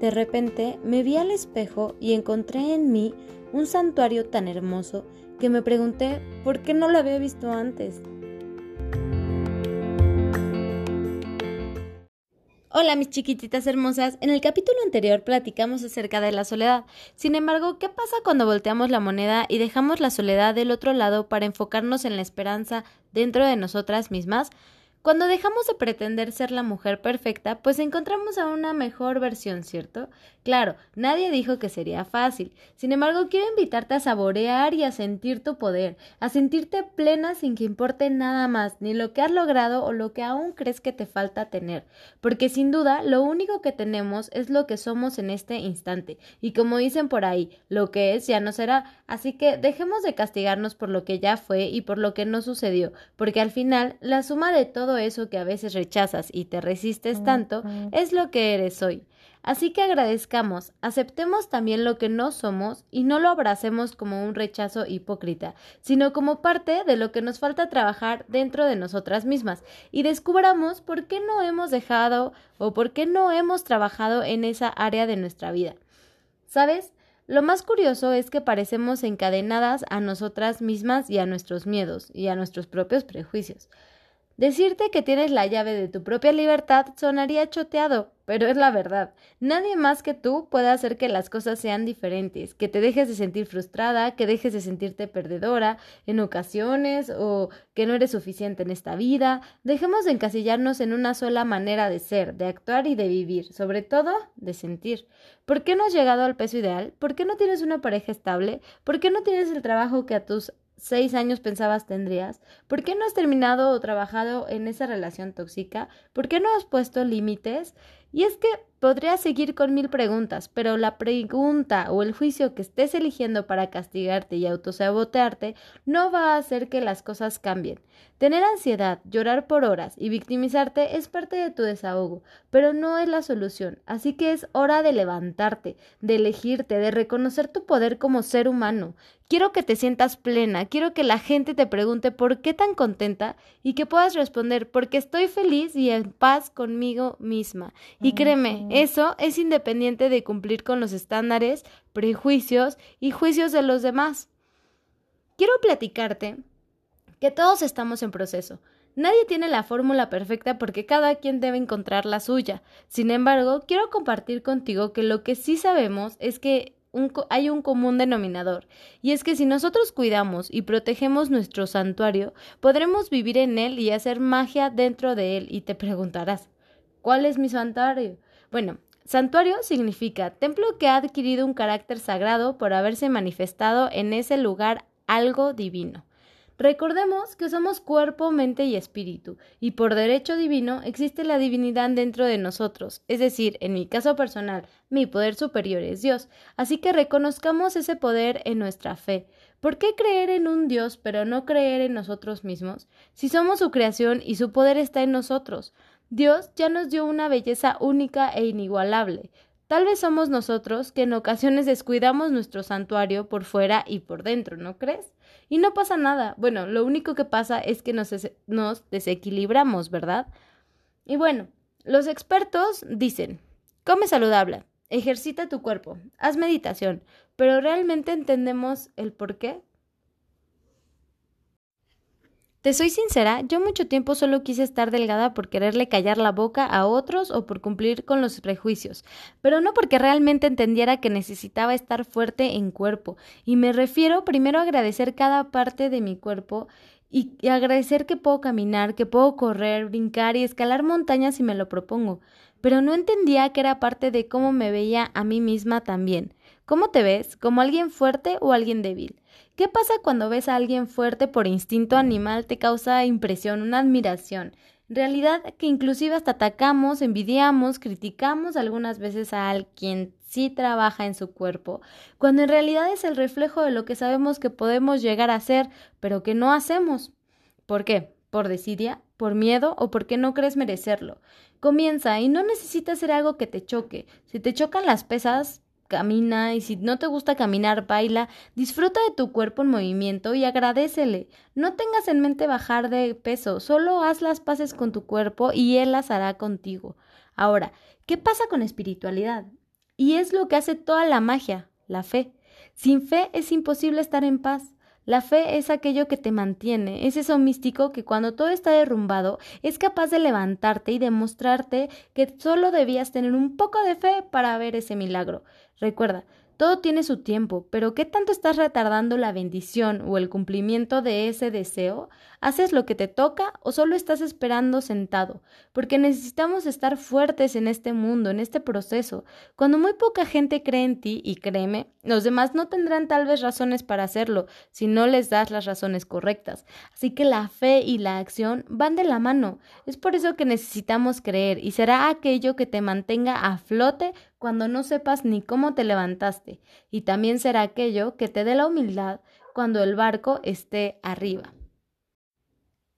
de repente me vi al espejo y encontré en mí un santuario tan hermoso que me pregunté por qué no lo había visto antes. Hola mis chiquititas hermosas, en el capítulo anterior platicamos acerca de la soledad. Sin embargo, ¿qué pasa cuando volteamos la moneda y dejamos la soledad del otro lado para enfocarnos en la esperanza dentro de nosotras mismas? Cuando dejamos de pretender ser la mujer perfecta, pues encontramos a una mejor versión, ¿cierto? Claro, nadie dijo que sería fácil. Sin embargo, quiero invitarte a saborear y a sentir tu poder, a sentirte plena sin que importe nada más, ni lo que has logrado o lo que aún crees que te falta tener. Porque sin duda, lo único que tenemos es lo que somos en este instante. Y como dicen por ahí, lo que es ya no será. Así que dejemos de castigarnos por lo que ya fue y por lo que no sucedió, porque al final, la suma de todo eso que a veces rechazas y te resistes tanto es lo que eres hoy. Así que agradezcamos, aceptemos también lo que no somos y no lo abracemos como un rechazo hipócrita, sino como parte de lo que nos falta trabajar dentro de nosotras mismas y descubramos por qué no hemos dejado o por qué no hemos trabajado en esa área de nuestra vida. ¿Sabes? Lo más curioso es que parecemos encadenadas a nosotras mismas y a nuestros miedos y a nuestros propios prejuicios. Decirte que tienes la llave de tu propia libertad sonaría choteado, pero es la verdad. Nadie más que tú puede hacer que las cosas sean diferentes, que te dejes de sentir frustrada, que dejes de sentirte perdedora en ocasiones o que no eres suficiente en esta vida. Dejemos de encasillarnos en una sola manera de ser, de actuar y de vivir, sobre todo de sentir. ¿Por qué no has llegado al peso ideal? ¿Por qué no tienes una pareja estable? ¿Por qué no tienes el trabajo que a tus seis años pensabas tendrías? ¿Por qué no has terminado o trabajado en esa relación tóxica? ¿Por qué no has puesto límites? Y es que podría seguir con mil preguntas, pero la pregunta o el juicio que estés eligiendo para castigarte y autosabotearte no va a hacer que las cosas cambien. Tener ansiedad, llorar por horas y victimizarte es parte de tu desahogo, pero no es la solución. Así que es hora de levantarte, de elegirte, de reconocer tu poder como ser humano. Quiero que te sientas plena, quiero que la gente te pregunte por qué tan contenta y que puedas responder porque estoy feliz y en paz conmigo misma. Y créeme, eso es independiente de cumplir con los estándares, prejuicios y juicios de los demás. Quiero platicarte que todos estamos en proceso. Nadie tiene la fórmula perfecta porque cada quien debe encontrar la suya. Sin embargo, quiero compartir contigo que lo que sí sabemos es que hay un común denominador, y es que si nosotros cuidamos y protegemos nuestro santuario, podremos vivir en él y hacer magia dentro de él. Y te preguntarás, ¿cuál es mi santuario? Bueno, santuario significa templo que ha adquirido un carácter sagrado por haberse manifestado en ese lugar algo divino. Recordemos que somos cuerpo, mente y espíritu, y por derecho divino existe la divinidad dentro de nosotros, es decir, en mi caso personal, mi poder superior es Dios, así que reconozcamos ese poder en nuestra fe. ¿Por qué creer en un Dios pero no creer en nosotros mismos? Si somos su creación y su poder está en nosotros. Dios ya nos dio una belleza única e inigualable. Tal vez somos nosotros que en ocasiones descuidamos nuestro santuario por fuera y por dentro, ¿no crees? Y no pasa nada. Bueno, lo único que pasa es que nos, desequilibramos, ¿verdad? Y bueno, los expertos dicen, come saludable, ejercita tu cuerpo, haz meditación, pero ¿realmente entendemos el por qué? Te soy sincera, yo mucho tiempo solo quise estar delgada por quererle callar la boca a otros o por cumplir con los prejuicios, pero no porque realmente entendiera que necesitaba estar fuerte en cuerpo. Y me refiero primero a agradecer cada parte de mi cuerpo y, agradecer que puedo caminar, que puedo correr, brincar y escalar montañas si me lo propongo. Pero no entendía que era parte de cómo me veía a mí misma también. ¿Cómo te ves? ¿Como alguien fuerte o alguien débil? ¿Qué pasa cuando ves a alguien fuerte por instinto animal? Te causa impresión, una admiración. Realidad que inclusive hasta atacamos, envidiamos, criticamos algunas veces a alguien sí trabaja en su cuerpo, cuando en realidad es el reflejo de lo que sabemos que podemos llegar a ser, pero que no hacemos. ¿Por qué? ¿Por desidia? ¿Por miedo? ¿O porque no crees merecerlo? Comienza y no necesitas ser algo que te choque. Si te chocan las pesas, camina y si no te gusta caminar, baila, disfruta de tu cuerpo en movimiento y agradecele. No tengas en mente bajar de peso, solo haz las paces con tu cuerpo y él las hará contigo. Ahora, ¿qué pasa con espiritualidad? Y es lo que hace toda la magia, la fe. Sin fe es imposible estar en paz. La fe es aquello que te mantiene, es eso místico que cuando todo está derrumbado es capaz de levantarte y demostrarte que solo debías tener un poco de fe para ver ese milagro. Recuerda, todo tiene su tiempo, pero ¿qué tanto estás retardando la bendición o el cumplimiento de ese deseo? ¿Haces lo que te toca o solo estás esperando sentado? Porque necesitamos estar fuertes en este mundo, en este proceso. Cuando muy poca gente cree en ti, y créeme, los demás no tendrán tal vez razones para hacerlo si no les das las razones correctas. Así que la fe y la acción van de la mano. Es por eso que necesitamos creer y será aquello que te mantenga a flote cuando no sepas ni cómo te levantaste, y también será aquello que te dé la humildad cuando el barco esté arriba.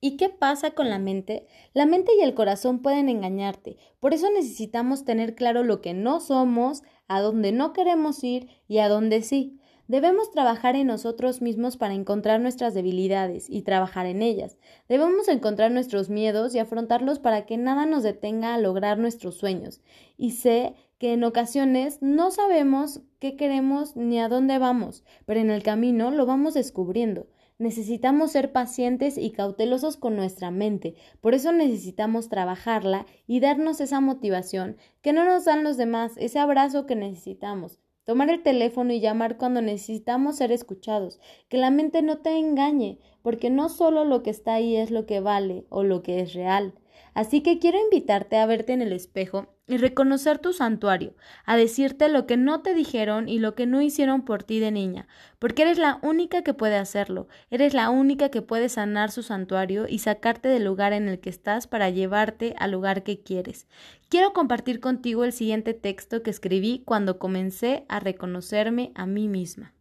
¿Y qué pasa con la mente? La mente y el corazón pueden engañarte, por eso necesitamos tener claro lo que no somos, a dónde no queremos ir y a dónde sí. Debemos trabajar en nosotros mismos para encontrar nuestras debilidades y trabajar en ellas. Debemos encontrar nuestros miedos y afrontarlos para que nada nos detenga a lograr nuestros sueños. Y sé que en ocasiones no sabemos qué queremos ni a dónde vamos, pero en el camino lo vamos descubriendo. Necesitamos ser pacientes y cautelosos con nuestra mente, por eso necesitamos trabajarla y darnos esa motivación que no nos dan los demás, ese abrazo que necesitamos. Tomar el teléfono y llamar cuando necesitamos ser escuchados. Que la mente no te engañe, porque no solo lo que está ahí es lo que vale o lo que es real. Así que quiero invitarte a verte en el espejo y reconocer tu santuario, a decirte lo que no te dijeron y lo que no hicieron por ti de niña, porque eres la única que puede hacerlo, eres la única que puede sanar su santuario y sacarte del lugar en el que estás para llevarte al lugar que quieres. Quiero compartir contigo el siguiente texto que escribí cuando comencé a reconocerme a mí misma.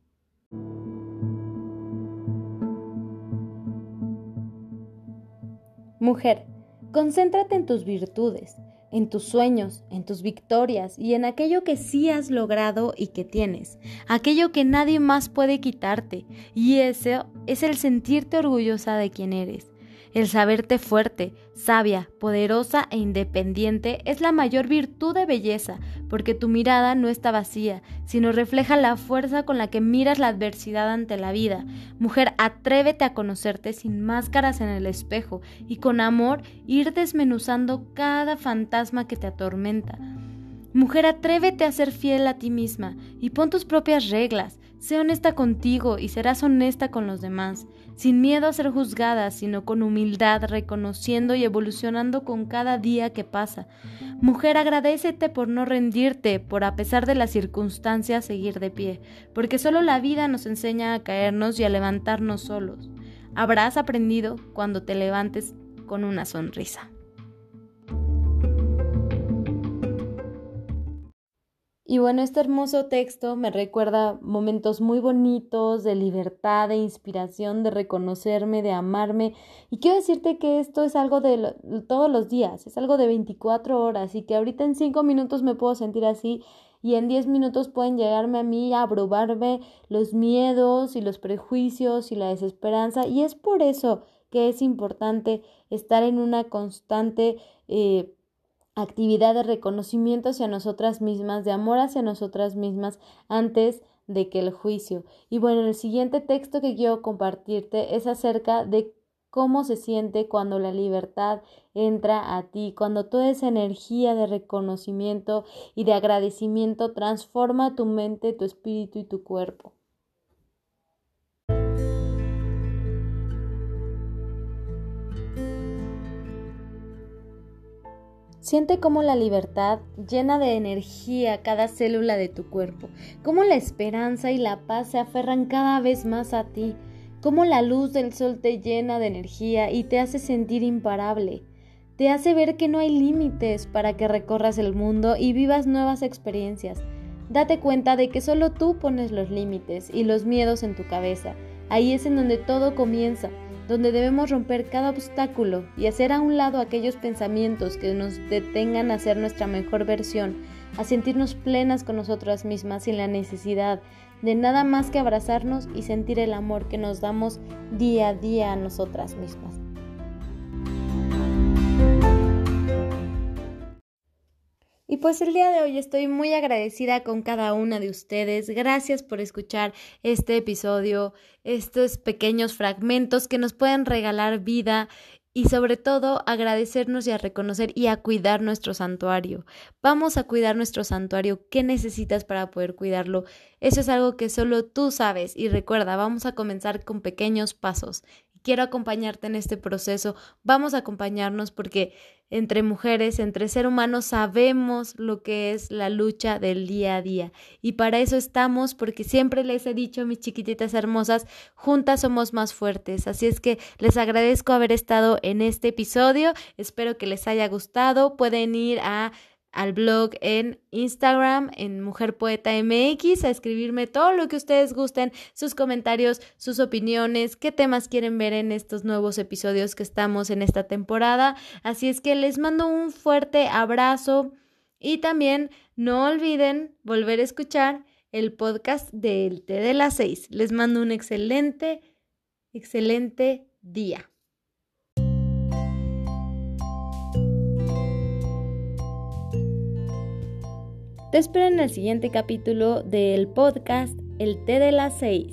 Mujer, Concéntrate en tus virtudes, en tus sueños, en tus victorias y en aquello que sí has logrado y que tienes, aquello que nadie más puede quitarte, y ese es el sentirte orgullosa de quien eres. El saberte fuerte, sabia, poderosa e independiente es la mayor virtud de belleza, porque tu mirada no está vacía, sino refleja la fuerza con la que miras la adversidad ante la vida. Mujer, atrévete a conocerte sin máscaras en el espejo y con amor ir desmenuzando cada fantasma que te atormenta. Mujer, atrévete a ser fiel a ti misma y pon tus propias reglas. Sé honesta contigo y serás honesta con los demás, sin miedo a ser juzgada, sino con humildad, reconociendo y evolucionando con cada día que pasa. Mujer, agradecete por no rendirte, por a pesar de las circunstancias seguir de pie, porque solo la vida nos enseña a caernos y a levantarnos solos. Habrás aprendido cuando te levantes con una sonrisa. Y bueno, este hermoso texto me recuerda momentos muy bonitos de libertad, de inspiración, de reconocerme, de amarme. Y quiero decirte que esto es algo de todos los días, es algo de 24 horas y que ahorita en 5 minutos me puedo sentir así y en 10 minutos pueden llegarme a mí a aprobarme los miedos y los prejuicios y la desesperanza. Y es por eso que es importante estar en una constante... Eh, actividad de reconocimiento hacia nosotras mismas, de amor hacia nosotras mismas antes de que el juicio. Y bueno, el siguiente texto que quiero compartirte es acerca de cómo se siente cuando la libertad entra a ti, cuando toda esa energía de reconocimiento y de agradecimiento transforma tu mente, tu espíritu y tu cuerpo. Siente cómo la libertad llena de energía cada célula de tu cuerpo, cómo la esperanza y la paz se aferran cada vez más a ti, cómo la luz del sol te llena de energía y te hace sentir imparable, te hace ver que no hay límites para que recorras el mundo y vivas nuevas experiencias. Date cuenta de que solo tú pones los límites y los miedos en tu cabeza. Ahí es en donde todo comienza donde debemos romper cada obstáculo y hacer a un lado aquellos pensamientos que nos detengan a ser nuestra mejor versión, a sentirnos plenas con nosotras mismas sin la necesidad de nada más que abrazarnos y sentir el amor que nos damos día a día a nosotras mismas. Y pues el día de hoy estoy muy agradecida con cada una de ustedes. Gracias por escuchar este episodio, estos pequeños fragmentos que nos pueden regalar vida y sobre todo agradecernos y a reconocer y a cuidar nuestro santuario. Vamos a cuidar nuestro santuario. ¿Qué necesitas para poder cuidarlo? Eso es algo que solo tú sabes y recuerda, vamos a comenzar con pequeños pasos quiero acompañarte en este proceso, vamos a acompañarnos porque entre mujeres, entre ser humanos, sabemos lo que es la lucha del día a día. Y para eso estamos, porque siempre les he dicho, mis chiquititas hermosas, juntas somos más fuertes. Así es que les agradezco haber estado en este episodio. Espero que les haya gustado. Pueden ir a al blog en Instagram, en Mujer Poeta MX, a escribirme todo lo que ustedes gusten, sus comentarios, sus opiniones, qué temas quieren ver en estos nuevos episodios que estamos en esta temporada. Así es que les mando un fuerte abrazo y también no olviden volver a escuchar el podcast del Té de las seis. Les mando un excelente, excelente día. Te espero en el siguiente capítulo del podcast El té de las seis.